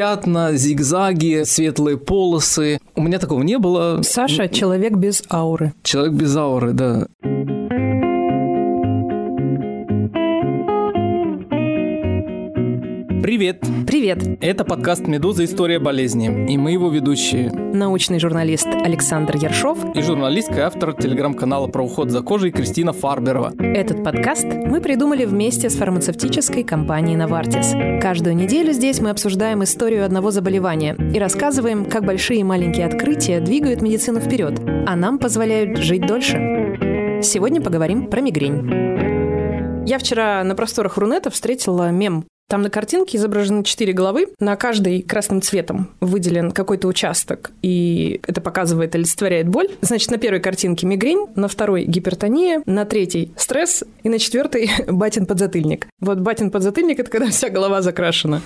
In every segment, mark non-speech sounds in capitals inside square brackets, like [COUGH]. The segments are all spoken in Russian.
пятна, зигзаги, светлые полосы. У меня такого не было. Саша – человек без ауры. Человек без ауры, да. Привет! Привет! Это подкаст «Медуза. История болезни». И мы его ведущие. Научный журналист Александр Яршов. И журналистка и автор телеграм-канала про уход за кожей Кристина Фарберова. Этот подкаст мы придумали вместе с фармацевтической компанией «Новартис». Каждую неделю здесь мы обсуждаем историю одного заболевания и рассказываем, как большие и маленькие открытия двигают медицину вперед, а нам позволяют жить дольше. Сегодня поговорим про мигрень. Я вчера на просторах Рунета встретила мем там на картинке изображены четыре головы, на каждой красным цветом выделен какой-то участок, и это показывает, олицетворяет боль. Значит, на первой картинке мигрень, на второй гипертония, на третьей стресс, и на четвертой [LAUGHS] батин подзатыльник. Вот батин подзатыльник – это когда вся голова закрашена.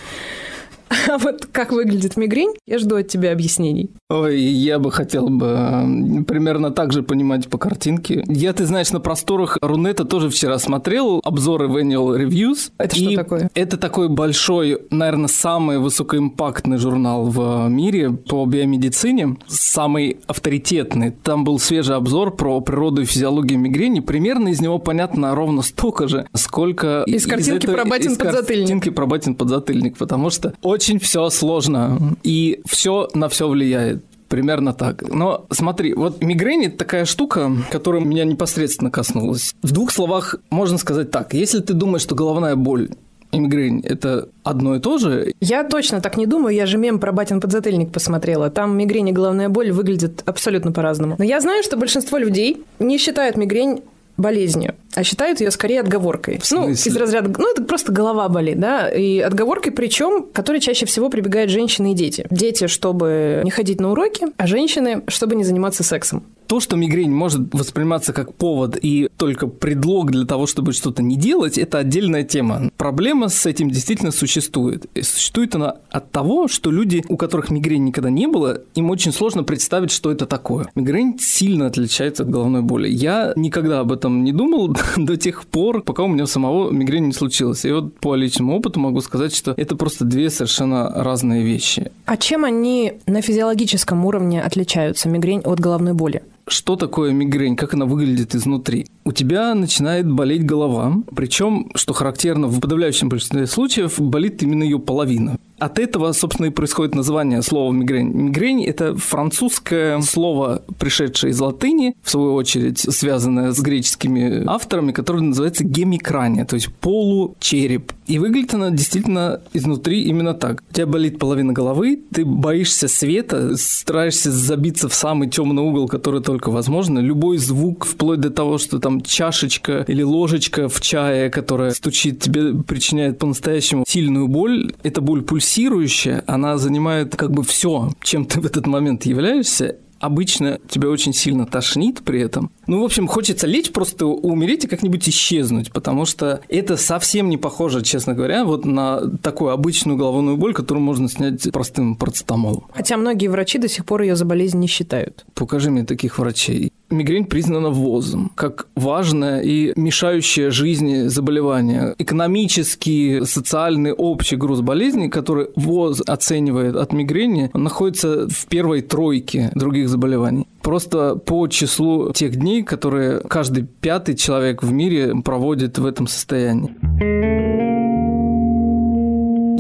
А [LAUGHS] вот как выглядит мигрень, я жду от тебя объяснений. Ой, я бы хотел бы примерно так же понимать по картинке. Я, ты знаешь, на просторах Рунета тоже вчера смотрел обзоры в Annual Reviews. Это что такое? Это такой большой, наверное, самый высокоимпактный журнал в мире по биомедицине, самый авторитетный. Там был свежий обзор про природу и физиологию мигрени. Примерно из него понятно ровно столько же, сколько... Из картинки из этого, про батин подзатыльник. Из картинки про батин подзатыльник, потому что очень все сложно, и все на все влияет. Примерно так. Но смотри, вот мигрень – это такая штука, которая меня непосредственно коснулась. В двух словах можно сказать так. Если ты думаешь, что головная боль и мигрень – это одно и то же? Я точно так не думаю. Я же мем про батин подзатыльник посмотрела. Там мигрень и головная боль выглядят абсолютно по-разному. Но я знаю, что большинство людей не считают мигрень болезнью, а считают ее скорее отговоркой. Ну, из разряда, ну, это просто голова болит, да, и отговоркой причем, которой чаще всего прибегают женщины и дети. Дети, чтобы не ходить на уроки, а женщины, чтобы не заниматься сексом. То, что мигрень может восприниматься как повод и только предлог для того, чтобы что-то не делать, это отдельная тема. Проблема с этим действительно существует. И существует она от того, что люди, у которых мигрень никогда не было, им очень сложно представить, что это такое. Мигрень сильно отличается от головной боли. Я никогда об этом не думал [LAUGHS] [LAUGHS] до тех пор, пока у меня самого мигрень не случилось. И вот по личному опыту могу сказать, что это просто две совершенно разные вещи. А чем они на физиологическом уровне отличаются, мигрень от головной боли? Что такое мигрень, как она выглядит изнутри? У тебя начинает болеть голова, причем, что характерно, в подавляющем большинстве случаев болит именно ее половина. От этого, собственно, и происходит название слова мигрень. Мигрень – это французское слово, пришедшее из латыни, в свою очередь связанное с греческими авторами, которое называется гемикрания, то есть получереп. И выглядит она действительно изнутри именно так. У тебя болит половина головы, ты боишься света, стараешься забиться в самый темный угол, который только возможно. Любой звук, вплоть до того, что там чашечка или ложечка в чае, которая стучит, тебе причиняет по-настоящему сильную боль. Это боль пульсирующая, она занимает как бы все, чем ты в этот момент являешься, обычно тебя очень сильно тошнит при этом. Ну, в общем, хочется лечь, просто умереть и как-нибудь исчезнуть, потому что это совсем не похоже, честно говоря, вот на такую обычную головную боль, которую можно снять простым парацетамолом. Хотя многие врачи до сих пор ее за болезнь не считают. Покажи мне таких врачей. Мигрень признана ВОЗом как важное и мешающее жизни заболевание. Экономический, социальный, общий груз болезней, который ВОЗ оценивает от мигрени, находится в первой тройке других заболеваний. Просто по числу тех дней, которые каждый пятый человек в мире проводит в этом состоянии.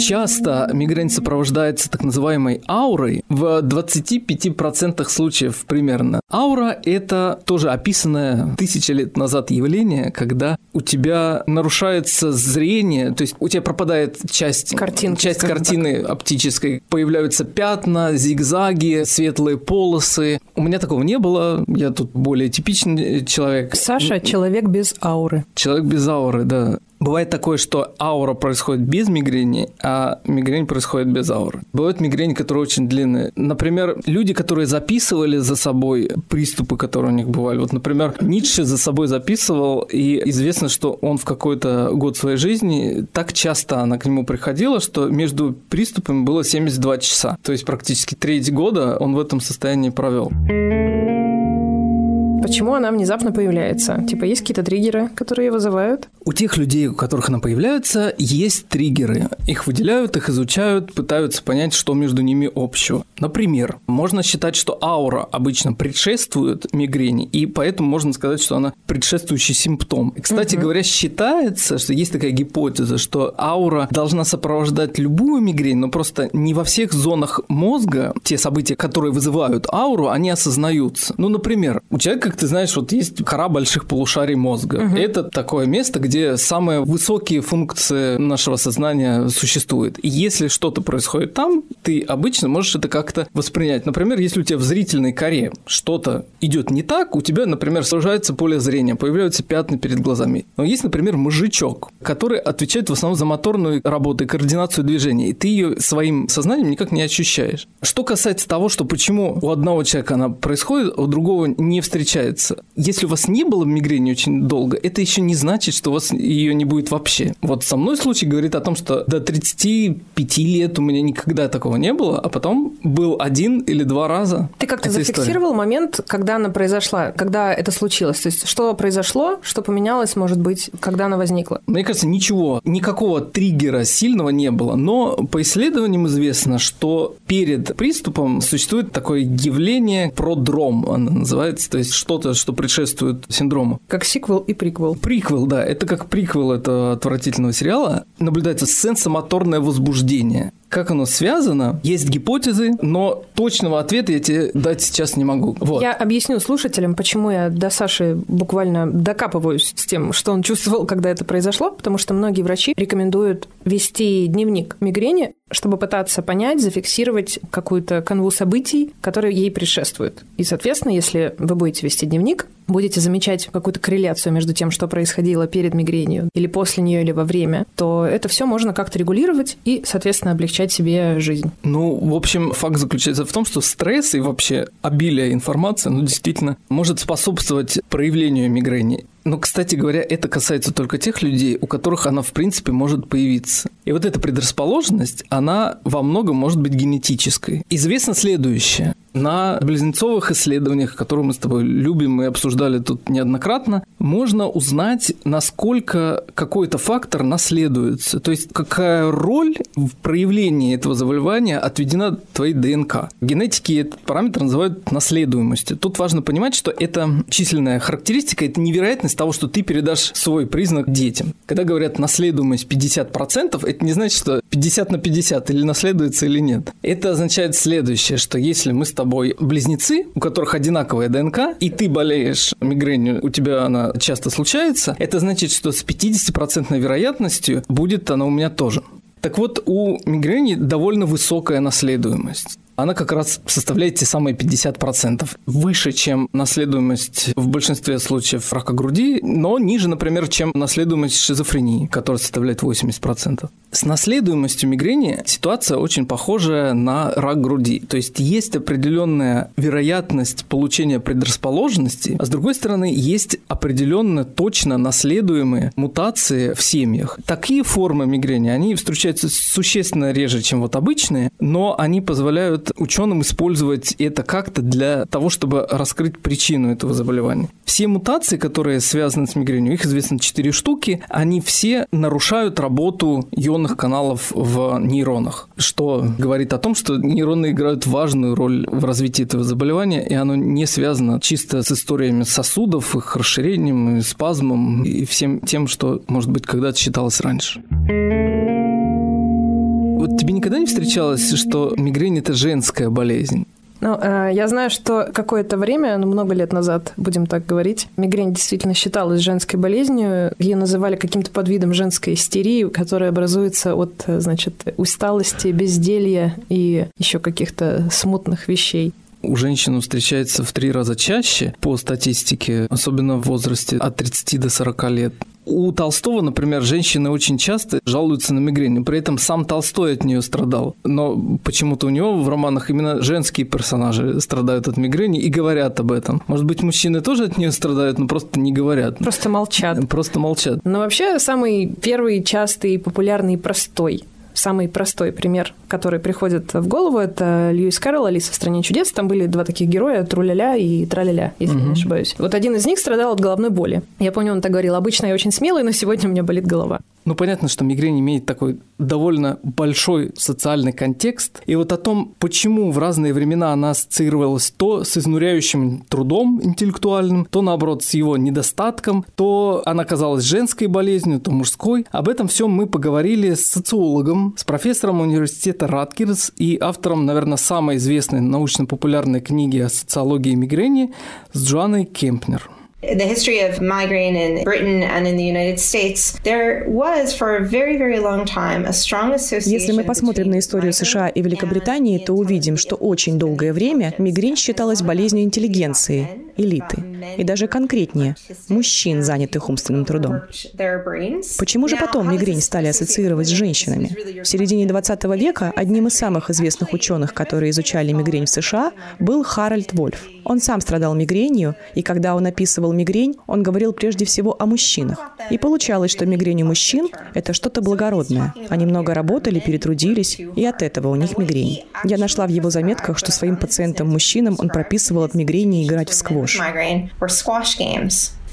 Часто мигрень сопровождается так называемой аурой в 25% случаев примерно. Аура – это тоже описанное тысячи лет назад явление, когда у тебя нарушается зрение, то есть у тебя пропадает часть, Картинки, часть картины так. оптической, появляются пятна, зигзаги, светлые полосы. У меня такого не было, я тут более типичный человек. Саша – человек без ауры. Человек без ауры, да. Бывает такое, что аура происходит без мигрени, а мигрень происходит без ауры. Бывают мигрени, которые очень длинные. Например, люди, которые записывали за собой приступы, которые у них бывали. Вот, например, Ницше за собой записывал, и известно, что он в какой-то год своей жизни так часто она к нему приходила, что между приступами было 72 часа. То есть практически треть года он в этом состоянии провел. Почему она внезапно появляется? Типа, есть какие-то триггеры, которые ее вызывают? У тех людей, у которых она появляется, есть триггеры. Их выделяют, их изучают, пытаются понять, что между ними общего. Например, можно считать, что аура обычно предшествует мигрени, и поэтому можно сказать, что она предшествующий симптом. И, кстати угу. говоря, считается, что есть такая гипотеза, что аура должна сопровождать любую мигрень, но просто не во всех зонах мозга те события, которые вызывают ауру, они осознаются. Ну, например, у человека, как ты знаешь, вот есть кора больших полушарий мозга. Угу. Это такое место, где самые высокие функции нашего сознания существуют. И если что-то происходит там, ты обычно можешь это как-то воспринять. Например, если у тебя в зрительной коре что-то идет не так, у тебя, например, сужается поле зрения, появляются пятна перед глазами. Но есть, например, мозжечок, который отвечает в основном за моторную работу и координацию движения, и ты ее своим сознанием никак не ощущаешь. Что касается того, что почему у одного человека она происходит, а у другого не встречается. Если у вас не было мигрени очень долго, это еще не значит, что у вас ее не будет вообще. Вот со мной случай говорит о том, что до 35 лет у меня никогда такого не было, а потом был один или два раза. Ты как-то зафиксировал история. момент, когда она произошла, когда это случилось? То есть, что произошло, что поменялось, может быть, когда она возникла? Мне кажется, ничего, никакого триггера сильного не было. Но по исследованиям известно, что перед приступом существует такое явление продром, оно называется, то есть что-то, что предшествует синдрому. Как сиквел и приквел. Приквел, да. Это как приквел этого отвратительного сериала, наблюдается сенсомоторное возбуждение. Как оно связано? Есть гипотезы, но точного ответа я тебе дать сейчас не могу. Вот. Я объясню слушателям, почему я до Саши буквально докапываюсь с тем, что он чувствовал, когда это произошло, потому что многие врачи рекомендуют вести дневник мигрени, чтобы пытаться понять, зафиксировать какую-то канву событий, которые ей предшествуют. И, соответственно, если вы будете вести дневник, будете замечать какую-то корреляцию между тем, что происходило перед мигренью или после нее, или во время, то это все можно как-то регулировать и, соответственно, облегчать себе жизнь. Ну, в общем, факт заключается в том, что стресс и вообще обилие информации, ну, действительно, может способствовать проявлению мигрени. Но, кстати говоря, это касается только тех людей, у которых она, в принципе, может появиться. И вот эта предрасположенность, она во многом может быть генетической. Известно следующее. На близнецовых исследованиях, которые мы с тобой любим и обсуждали тут неоднократно, можно узнать, насколько какой-то фактор наследуется. То есть, какая роль в проявлении этого заболевания отведена твоей ДНК. Генетики этот параметр называют наследуемостью. Тут важно понимать, что это численная характеристика, это невероятность того, что ты передашь свой признак детям. Когда говорят наследуемость 50%, это не значит, что 50 на 50 или наследуется или нет. Это означает следующее, что если мы с тобой близнецы, у которых одинаковая ДНК, и ты болеешь мигренью, у тебя она часто случается, это значит, что с 50% вероятностью будет она у меня тоже. Так вот, у мигрени довольно высокая наследуемость она как раз составляет те самые 50%. Выше, чем наследуемость в большинстве случаев рака груди, но ниже, например, чем наследуемость шизофрении, которая составляет 80%. С наследуемостью мигрени ситуация очень похожая на рак груди. То есть есть определенная вероятность получения предрасположенности, а с другой стороны есть определенно точно наследуемые мутации в семьях. Такие формы мигрени, они встречаются существенно реже, чем вот обычные, но они позволяют позволяют ученым использовать это как-то для того, чтобы раскрыть причину этого заболевания. Все мутации, которые связаны с мигренью, их известно 4 штуки, они все нарушают работу ионных каналов в нейронах, что говорит о том, что нейроны играют важную роль в развитии этого заболевания, и оно не связано чисто с историями сосудов, их расширением, спазмом и всем тем, что, может быть, когда-то считалось раньше. Вот тебе никогда не встречалось, что мигрень – это женская болезнь? Ну, э, я знаю, что какое-то время, ну, много лет назад, будем так говорить, мигрень действительно считалась женской болезнью. Ее называли каким-то подвидом женской истерии, которая образуется от, значит, усталости, безделья и еще каких-то смутных вещей у женщин встречается в три раза чаще по статистике, особенно в возрасте от 30 до 40 лет. У Толстого, например, женщины очень часто жалуются на мигрень, при этом сам Толстой от нее страдал. Но почему-то у него в романах именно женские персонажи страдают от мигрени и говорят об этом. Может быть, мужчины тоже от нее страдают, но просто не говорят. Просто молчат. Просто молчат. Но вообще самый первый, частый, популярный, простой Самый простой пример, который приходит в голову, это Льюис Кэрролл «Алиса в стране чудес». Там были два таких героя, Труляля и Траляля, если угу. не ошибаюсь. Вот один из них страдал от головной боли. Я помню, он так говорил, обычно я очень смелый, но сегодня у меня болит голова. Ну, понятно, что мигрень имеет такой довольно большой социальный контекст. И вот о том, почему в разные времена она ассоциировалась то с изнуряющим трудом интеллектуальным, то, наоборот, с его недостатком, то она казалась женской болезнью, то мужской. Об этом всем мы поговорили с социологом, с профессором университета Раткерс и автором, наверное, самой известной научно-популярной книги о социологии мигрени с Джоанной Кемпнер. The history of migraine in Britain and in the United States, there was for a very, very long time a strong association Если мы посмотрим на историю США и Великобритании, то увидим, что очень долгое время мигрень считалась болезнью интеллигенции, элиты, и даже конкретнее – мужчин, занятых умственным трудом. Почему же потом мигрень стали ассоциировать с женщинами? В середине 20 века одним из самых известных ученых, которые изучали мигрень в США, был Харальд Вольф. Он сам страдал мигренью, и когда он описывал мигрень, он говорил прежде всего о мужчинах. И получалось, что мигрень у мужчин – это что-то благородное. Они много работали, перетрудились, и от этого у них мигрень. Я нашла в его заметках, что своим пациентам-мужчинам он прописывал от мигрени играть в сквош.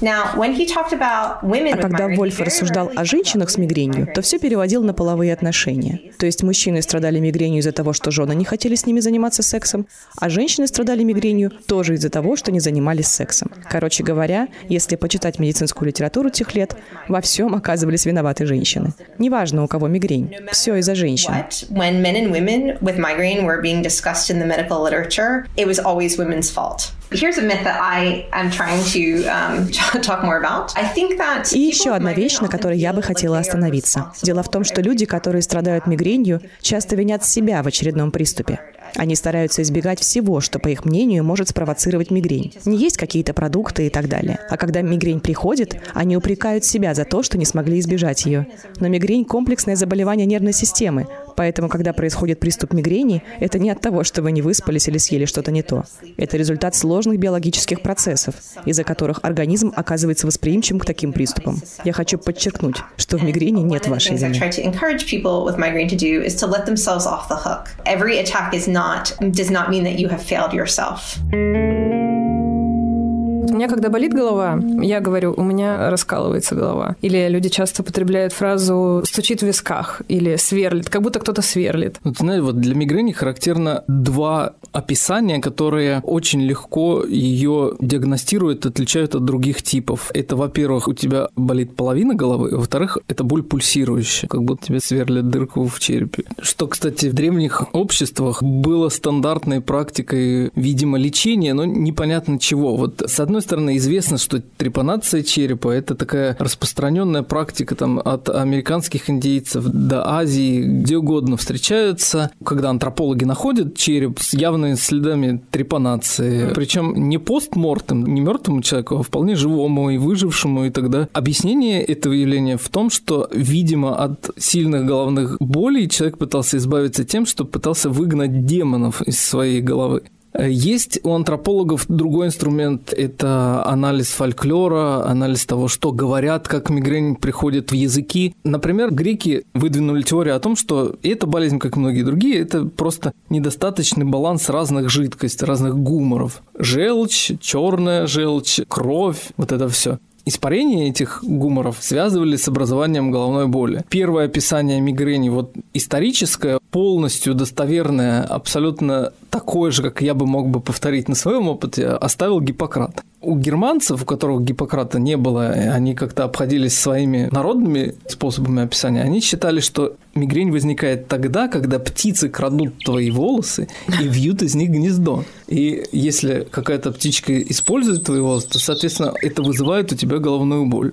А когда Вольф рассуждал о женщинах с мигренью, то все переводил на половые отношения. То есть мужчины страдали мигренью из-за того, что жены не хотели с ними заниматься сексом, а женщины страдали мигренью тоже из-за того, что не занимались сексом. Короче говоря, если почитать медицинскую литературу тех лет, во всем оказывались виноваты женщины. Неважно, у кого мигрень. Все из-за женщин. Here's a myth that I am trying to um, talk more about. I think that И еще одна вещь, на которой я бы хотела остановиться. Дело в том, что люди, которые страдают мигренью, часто винят себя в очередном приступе. Они стараются избегать всего, что, по их мнению, может спровоцировать мигрень. Не есть какие-то продукты и так далее. А когда мигрень приходит, они упрекают себя за то, что не смогли избежать ее. Но мигрень – комплексное заболевание нервной системы, Поэтому, когда происходит приступ мигрени, это не от того, что вы не выспались или съели что-то не то. Это результат сложных биологических процесов, из-за которых организм оказывается восприимчивым к таким приступам. Я хочу подчеркнуть, что в мигрени нет вашей вины. Every attack is not does not mean that you have failed yourself. У меня, когда болит голова, я говорю, у меня раскалывается голова. Или люди часто употребляют фразу «стучит в висках» или «сверлит», как будто кто-то сверлит. Вот, знаете, вот для мигрени характерно два описания, которые очень легко ее диагностируют, отличают от других типов. Это, во-первых, у тебя болит половина головы, во-вторых, это боль пульсирующая, как будто тебе сверлят дырку в черепе. Что, кстати, в древних обществах было стандартной практикой, видимо, лечения, но непонятно чего. Вот с одной стороны, известно, что трепанация черепа – это такая распространенная практика там, от американских индейцев до Азии, где угодно встречаются, когда антропологи находят череп с явными следами трепанации, причем не постмортем, не мертвому человеку, а вполне живому и выжившему, и тогда объяснение этого явления в том, что, видимо, от сильных головных болей человек пытался избавиться тем, что пытался выгнать демонов из своей головы. Есть у антропологов другой инструмент – это анализ фольклора, анализ того, что говорят, как мигрень приходит в языки. Например, греки выдвинули теорию о том, что эта болезнь, как и многие другие, это просто недостаточный баланс разных жидкостей, разных гуморов. Желчь, черная желчь, кровь, вот это все. Испарение этих гуморов связывали с образованием головной боли. Первое описание мигрени, вот историческое, полностью достоверное, абсолютно такое же, как я бы мог бы повторить на своем опыте, оставил Гиппократ. У германцев, у которых Гиппократа не было, они как-то обходились своими народными способами описания, они считали, что мигрень возникает тогда, когда птицы крадут твои волосы и вьют из них гнездо. И если какая-то птичка использует твои волосы, то, соответственно, это вызывает у тебя головную боль.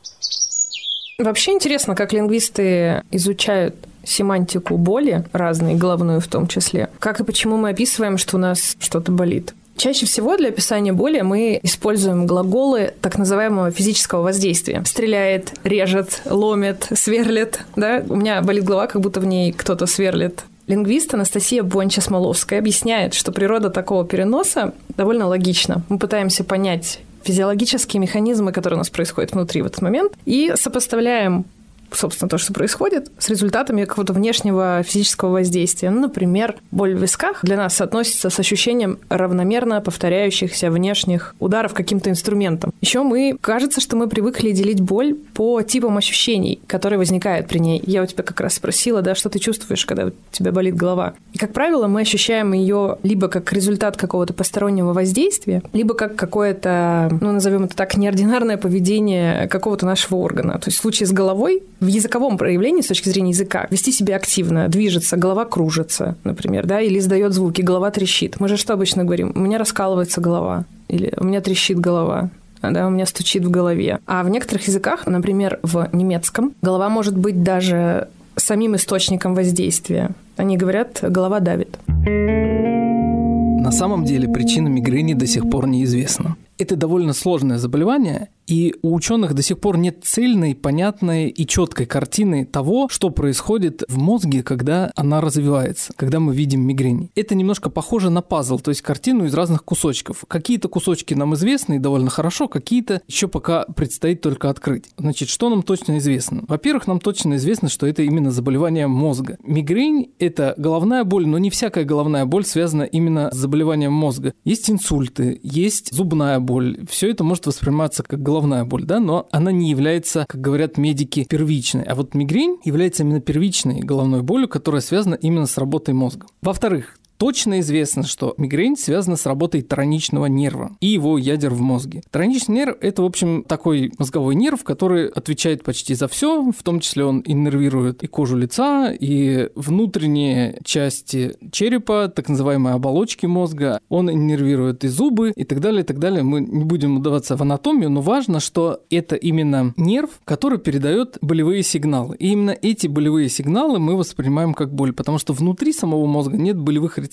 Вообще интересно, как лингвисты изучают семантику боли, разные, головную в том числе. Как и почему мы описываем, что у нас что-то болит. Чаще всего для описания боли мы используем глаголы так называемого физического воздействия. Стреляет, режет, ломит, сверлит. Да? У меня болит голова, как будто в ней кто-то сверлит. Лингвист Анастасия Бонча-Смоловская объясняет, что природа такого переноса довольно логична. Мы пытаемся понять физиологические механизмы, которые у нас происходят внутри в этот момент, и сопоставляем собственно, то, что происходит, с результатами какого-то внешнего физического воздействия. Ну, например, боль в висках для нас соотносится с ощущением равномерно повторяющихся внешних ударов каким-то инструментом. Еще мы, кажется, что мы привыкли делить боль по типам ощущений, которые возникают при ней. Я у тебя как раз спросила, да, что ты чувствуешь, когда у тебя болит голова. И, как правило, мы ощущаем ее либо как результат какого-то постороннего воздействия, либо как какое-то, ну, назовем это так, неординарное поведение какого-то нашего органа. То есть в случае с головой в языковом проявлении, с точки зрения языка, вести себя активно, движется, голова кружится, например, да, или издает звуки, голова трещит. Мы же что обычно говорим? У меня раскалывается голова, или у меня трещит голова, да, у меня стучит в голове. А в некоторых языках, например, в немецком, голова может быть даже самим источником воздействия. Они говорят, голова давит. На самом деле причина мигрени до сих пор неизвестна. Это довольно сложное заболевание, и у ученых до сих пор нет цельной, понятной и четкой картины того, что происходит в мозге, когда она развивается, когда мы видим мигрень. Это немножко похоже на пазл, то есть картину из разных кусочков. Какие-то кусочки нам известны и довольно хорошо, какие-то еще пока предстоит только открыть. Значит, что нам точно известно? Во-первых, нам точно известно, что это именно заболевание мозга. Мигрень – это головная боль, но не всякая головная боль связана именно с заболеванием мозга. Есть инсульты, есть зубная боль. Все это может восприниматься как головная боль, да, но она не является, как говорят медики, первичной. А вот мигрень является именно первичной головной болью, которая связана именно с работой мозга. Во-вторых, Точно известно, что мигрень связана с работой троничного нерва и его ядер в мозге. Троничный нерв – это, в общем, такой мозговой нерв, который отвечает почти за все, в том числе он иннервирует и кожу лица, и внутренние части черепа, так называемые оболочки мозга, он иннервирует и зубы, и так далее, и так далее. Мы не будем удаваться в анатомию, но важно, что это именно нерв, который передает болевые сигналы. И именно эти болевые сигналы мы воспринимаем как боль, потому что внутри самого мозга нет болевых рецепторов.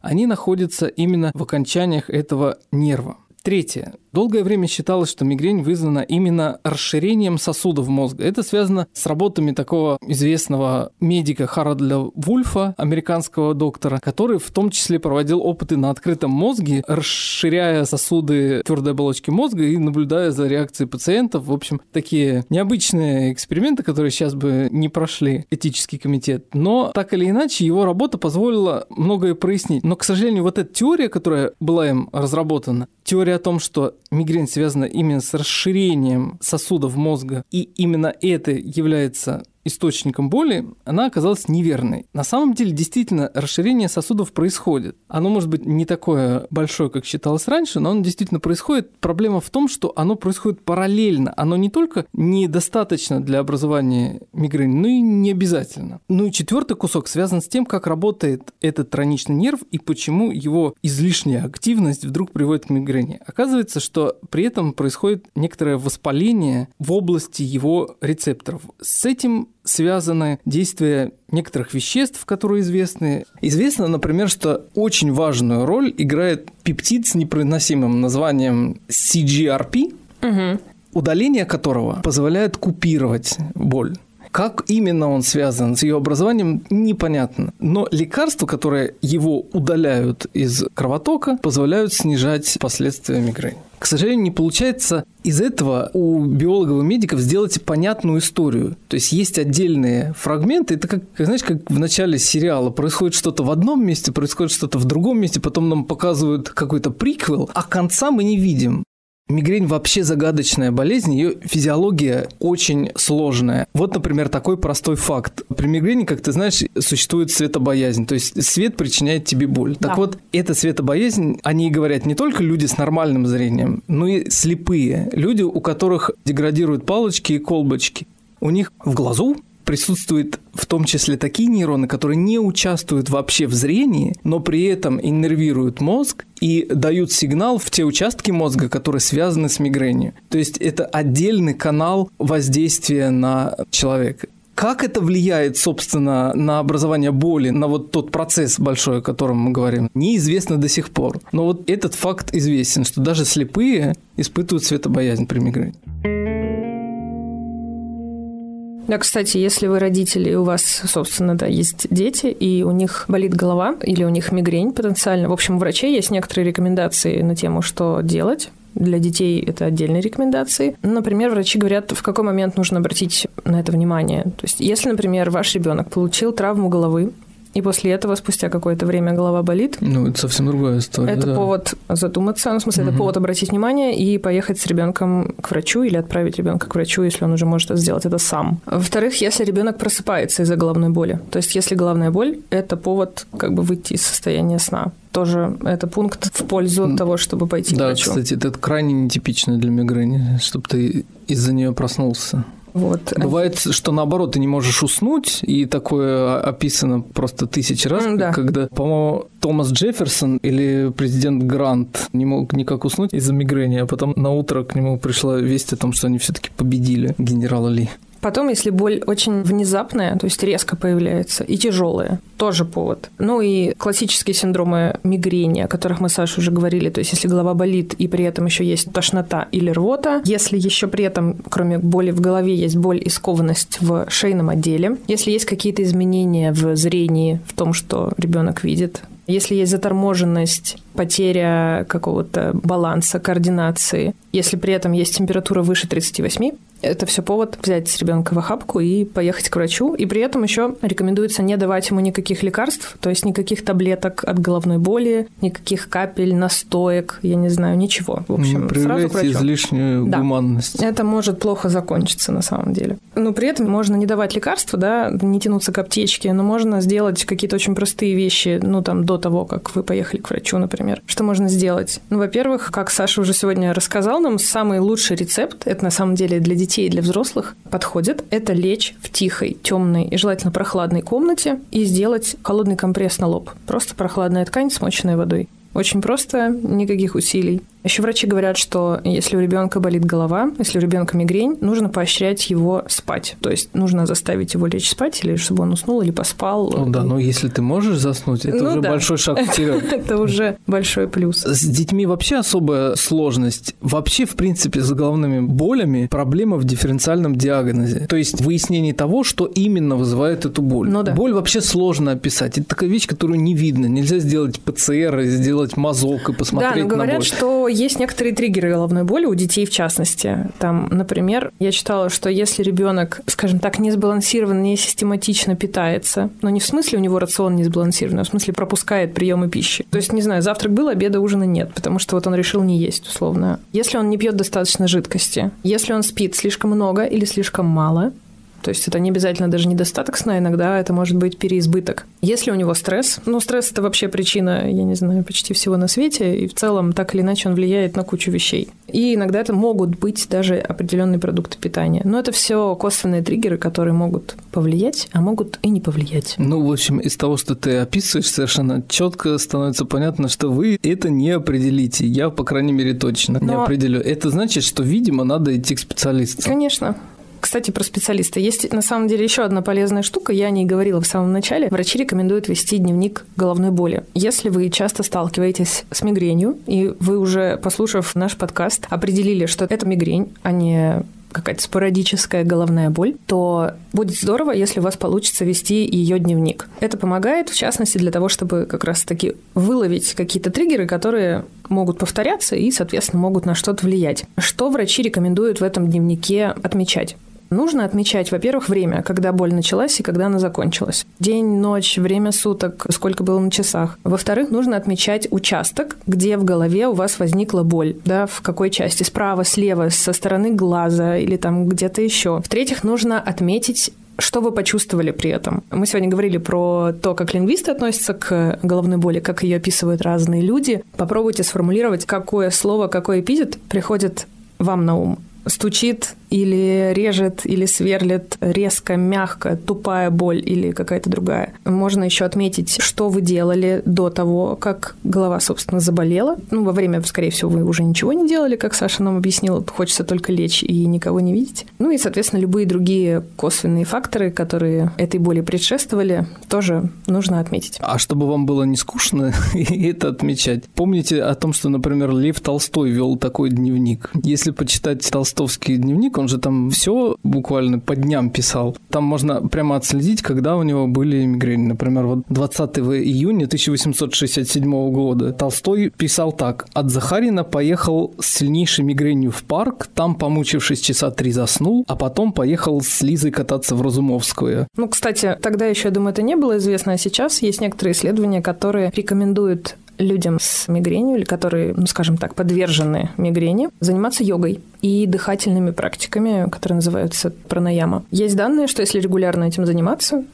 Они находятся именно в окончаниях этого нерва. Третье. Долгое время считалось, что мигрень вызвана именно расширением сосудов мозга. Это связано с работами такого известного медика Харадля Вульфа, американского доктора, который в том числе проводил опыты на открытом мозге, расширяя сосуды твердой оболочки мозга и наблюдая за реакцией пациентов. В общем, такие необычные эксперименты, которые сейчас бы не прошли этический комитет. Но так или иначе, его работа позволила многое прояснить. Но, к сожалению, вот эта теория, которая была им разработана, теория о том, что мигрень связана именно с расширением сосудов мозга, и именно это является источником боли, она оказалась неверной. На самом деле, действительно, расширение сосудов происходит. Оно может быть не такое большое, как считалось раньше, но оно действительно происходит. Проблема в том, что оно происходит параллельно. Оно не только недостаточно для образования мигрени, но и не обязательно. Ну и четвертый кусок связан с тем, как работает этот троничный нерв и почему его излишняя активность вдруг приводит к мигрени. Оказывается, что при этом происходит некоторое воспаление в области его рецепторов. С этим связаны действия некоторых веществ, которые известны. Известно, например, что очень важную роль играет пептид с непроизносимым названием CGRP, угу. удаление которого позволяет купировать боль. Как именно он связан с ее образованием, непонятно. Но лекарства, которые его удаляют из кровотока, позволяют снижать последствия мигрени. К сожалению, не получается из этого у биологов и медиков сделать понятную историю. То есть есть отдельные фрагменты. Это как, знаешь, как в начале сериала происходит что-то в одном месте, происходит что-то в другом месте, потом нам показывают какой-то приквел, а конца мы не видим. Мигрень вообще загадочная болезнь, ее физиология очень сложная. Вот, например, такой простой факт. При мигрени, как ты знаешь, существует светобоязнь, то есть свет причиняет тебе боль. Да. Так вот, эта светобоязнь, они говорят не только люди с нормальным зрением, но и слепые. Люди, у которых деградируют палочки и колбочки. У них в глазу присутствуют в том числе такие нейроны, которые не участвуют вообще в зрении, но при этом иннервируют мозг и дают сигнал в те участки мозга, которые связаны с мигренью. То есть это отдельный канал воздействия на человека. Как это влияет, собственно, на образование боли, на вот тот процесс большой, о котором мы говорим, неизвестно до сих пор. Но вот этот факт известен, что даже слепые испытывают светобоязнь при мигрени. Да, кстати, если вы родители, и у вас, собственно, да, есть дети, и у них болит голова или у них мигрень потенциально, в общем, у врачей есть некоторые рекомендации на тему, что делать Для детей это отдельные рекомендации. Например, врачи говорят, в какой момент нужно обратить на это внимание. То есть, если, например, ваш ребенок получил травму головы, и после этого, спустя какое-то время, голова болит. Ну, это совсем другая история. Это да. повод задуматься, ну, в смысле, угу. это повод обратить внимание и поехать с ребенком к врачу или отправить ребенка к врачу, если он уже может сделать это сам. Во-вторых, если ребенок просыпается из-за головной боли, то есть если головная боль, это повод как бы выйти из состояния сна тоже это пункт в пользу того, чтобы пойти да, к врачу. Да, кстати, это крайне нетипично для мигрени, чтобы ты из-за нее проснулся. Вот. Бывает, что наоборот, ты не можешь уснуть, и такое описано просто тысячи раз, да. когда, по-моему, Томас Джефферсон или президент Грант не мог никак уснуть из-за мигрени, а потом на утро к нему пришла весть о том, что они все-таки победили генерала Ли. Потом, если боль очень внезапная, то есть резко появляется, и тяжелая, тоже повод. Ну и классические синдромы мигрени, о которых мы, Саша, уже говорили, то есть если голова болит и при этом еще есть тошнота или рвота, если еще при этом, кроме боли в голове, есть боль и скованность в шейном отделе, если есть какие-то изменения в зрении, в том, что ребенок видит, если есть заторможенность, потеря какого-то баланса, координации, если при этом есть температура выше 38, это все повод взять ребенка в охапку и поехать к врачу. И при этом еще рекомендуется не давать ему никаких лекарств, то есть никаких таблеток от головной боли, никаких капель, настоек, я не знаю, ничего. В общем, не сразу к врачу. излишнюю да. гуманность. Это может плохо закончиться на самом деле. Но при этом можно не давать лекарства, да, не тянуться к аптечке, но можно сделать какие-то очень простые вещи, ну, там, до того, как вы поехали к врачу, например. Что можно сделать? Ну, во-первых, как Саша уже сегодня рассказал нам, самый лучший рецепт, это на самом деле для детей детей для взрослых подходит, это лечь в тихой, темной и желательно прохладной комнате и сделать холодный компресс на лоб. Просто прохладная ткань, смоченная водой. Очень просто, никаких усилий. Еще врачи говорят, что если у ребенка болит голова, если у ребенка мигрень, нужно поощрять его спать. То есть нужно заставить его лечь спать, или чтобы он уснул, или поспал. Ну да, но если ты можешь заснуть, это ну, уже да. большой шаг вперед. [LAUGHS] это уже большой плюс. С детьми вообще особая сложность. Вообще, в принципе, с головными болями проблема в дифференциальном диагнозе. То есть выяснение того, что именно вызывает эту боль. Ну, да. Боль вообще сложно описать. Это такая вещь, которую не видно. Нельзя сделать ПЦР, сделать мазок и посмотреть да, но говорят, на боль. что есть некоторые триггеры головной боли у детей в частности. Там, например, я читала, что если ребенок, скажем так, не сбалансирован, не систематично питается, но не в смысле у него рацион не сбалансирован, а в смысле пропускает приемы пищи. То есть, не знаю, завтрак был, обеда, ужина нет, потому что вот он решил не есть, условно. Если он не пьет достаточно жидкости, если он спит слишком много или слишком мало, то есть это не обязательно даже недостаток сна, иногда это может быть переизбыток. Если у него стресс, ну, стресс – это вообще причина, я не знаю, почти всего на свете, и в целом так или иначе он влияет на кучу вещей. И иногда это могут быть даже определенные продукты питания. Но это все косвенные триггеры, которые могут повлиять, а могут и не повлиять. Ну, в общем, из того, что ты описываешь, совершенно четко становится понятно, что вы это не определите. Я, по крайней мере, точно Но... не определю. Это значит, что, видимо, надо идти к специалисту. Конечно. Кстати, про специалиста. Есть на самом деле еще одна полезная штука. Я о ней говорила в самом начале. Врачи рекомендуют вести дневник головной боли. Если вы часто сталкиваетесь с мигренью, и вы уже, послушав наш подкаст, определили, что это мигрень, а не какая-то спорадическая головная боль, то будет здорово, если у вас получится вести ее дневник. Это помогает, в частности, для того, чтобы как раз-таки выловить какие-то триггеры, которые могут повторяться и, соответственно, могут на что-то влиять. Что врачи рекомендуют в этом дневнике отмечать? Нужно отмечать, во-первых, время, когда боль началась и когда она закончилась. День, ночь, время суток, сколько было на часах. Во-вторых, нужно отмечать участок, где в голове у вас возникла боль, да, в какой части, справа, слева, со стороны глаза или там где-то еще. В-третьих, нужно отметить что вы почувствовали при этом? Мы сегодня говорили про то, как лингвисты относятся к головной боли, как ее описывают разные люди. Попробуйте сформулировать, какое слово, какой эпитет приходит вам на ум стучит или режет, или сверлит резко, мягко, тупая боль или какая-то другая. Можно еще отметить, что вы делали до того, как голова, собственно, заболела. Ну, во время, скорее всего, вы уже ничего не делали, как Саша нам объяснила. Хочется только лечь и никого не видеть. Ну и, соответственно, любые другие косвенные факторы, которые этой боли предшествовали, тоже нужно отметить. А чтобы вам было не скучно [LAUGHS] это отмечать, помните о том, что, например, Лев Толстой вел такой дневник. Если почитать толстовский дневник, он он же там все буквально по дням писал. Там можно прямо отследить, когда у него были мигрени. Например, вот 20 июня 1867 года Толстой писал так. От Захарина поехал с сильнейшей мигренью в парк, там, помучившись часа три, заснул, а потом поехал с Лизой кататься в Разумовскую. Ну, кстати, тогда еще, я думаю, это не было известно, а сейчас есть некоторые исследования, которые рекомендуют людям с мигренью, или которые, ну, скажем так, подвержены мигрени, заниматься йогой и дыхательными практиками, которые называются пранаяма. Есть данные, что если регулярно этим заниматься,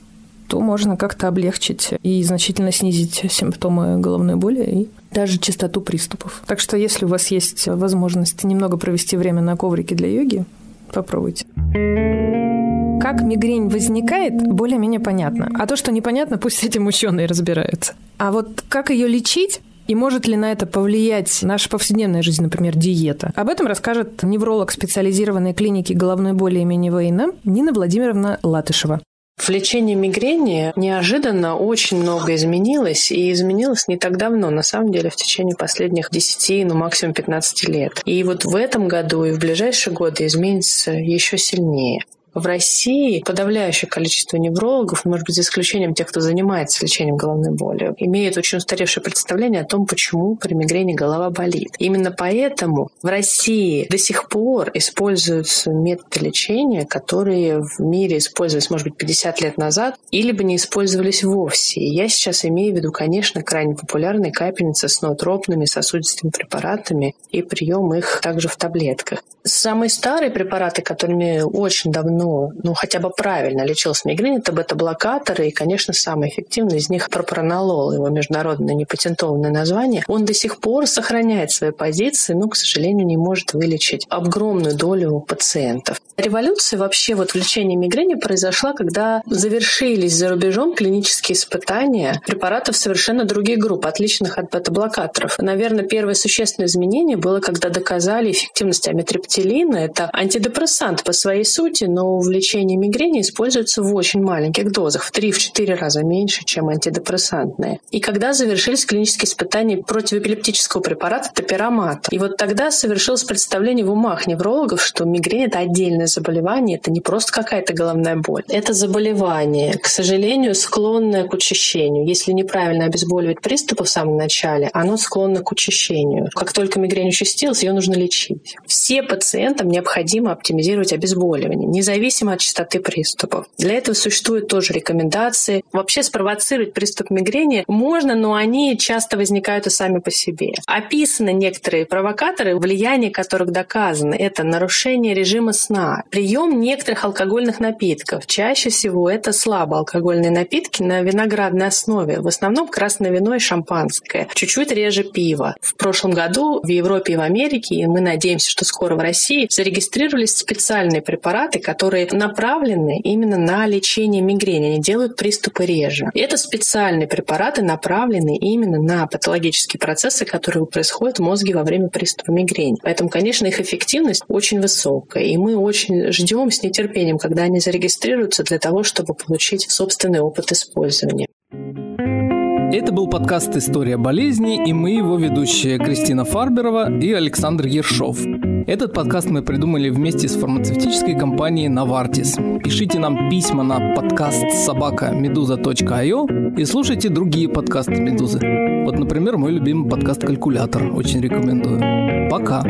то можно как-то облегчить и значительно снизить симптомы головной боли и даже частоту приступов. Так что если у вас есть возможность немного провести время на коврике для йоги, попробуйте. Как мигрень возникает, более-менее понятно. А то, что непонятно, пусть с этим ученые разбираются. А вот как ее лечить, и может ли на это повлиять наша повседневная жизнь, например, диета? Об этом расскажет невролог специализированной клиники головной боли имени Вейна Нина Владимировна Латышева. В лечении мигрени неожиданно очень много изменилось, и изменилось не так давно, на самом деле, в течение последних 10, ну максимум 15 лет. И вот в этом году и в ближайшие годы изменится еще сильнее. В России подавляющее количество неврологов, может быть, за исключением тех, кто занимается лечением головной боли, имеет очень устаревшее представление о том, почему при мигрени голова болит. Именно поэтому в России до сих пор используются методы лечения, которые в мире использовались, может быть, 50 лет назад, или бы не использовались вовсе. Я сейчас имею в виду, конечно, крайне популярные капельницы с ноотропными сосудистыми препаратами и прием их также в таблетках. Самые старые препараты, которыми очень давно ну, ну хотя бы правильно лечился мигрень, это бета-блокаторы, и, конечно, самый эффективный из них пропронолол, его международное непатентованное название, он до сих пор сохраняет свои позиции, но, к сожалению, не может вылечить огромную долю пациентов. Революция вообще вот в лечении мигрени произошла, когда завершились за рубежом клинические испытания препаратов совершенно других групп, отличных от бета-блокаторов. Наверное, первое существенное изменение было, когда доказали эффективность амитриптилина. Это антидепрессант по своей сути, но в лечении мигрени используются в очень маленьких дозах, в 3-4 раза меньше, чем антидепрессантные. И когда завершились клинические испытания противоэпилептического препарата топирамата, и вот тогда совершилось представление в умах неврологов, что мигрень – это отдельное заболевание, это не просто какая-то головная боль. Это заболевание, к сожалению, склонное к учащению. Если неправильно обезболивать приступы в самом начале, оно склонно к учащению. Как только мигрень участилась, ее нужно лечить. Все пациентам необходимо оптимизировать обезболивание, независимо независимо от частоты приступов. Для этого существуют тоже рекомендации. Вообще спровоцировать приступ мигрени можно, но они часто возникают и сами по себе. Описаны некоторые провокаторы, влияние которых доказано. Это нарушение режима сна, прием некоторых алкогольных напитков. Чаще всего это слабоалкогольные напитки на виноградной основе. В основном красное вино и шампанское. Чуть-чуть реже пиво. В прошлом году в Европе и в Америке, и мы надеемся, что скоро в России, зарегистрировались специальные препараты, которые которые направлены именно на лечение мигрени, они делают приступы реже. Это специальные препараты, направленные именно на патологические процессы, которые происходят в мозге во время приступа мигрени. Поэтому, конечно, их эффективность очень высокая. И мы очень ждем с нетерпением, когда они зарегистрируются для того, чтобы получить собственный опыт использования. Это был подкаст «История болезни» и мы его ведущие Кристина Фарберова и Александр Ершов. Этот подкаст мы придумали вместе с фармацевтической компанией Novartis. Пишите нам письма на подкаст собака meduza.io и слушайте другие подкасты Медузы. Вот, например, мой любимый подкаст «Калькулятор». Очень рекомендую. Пока.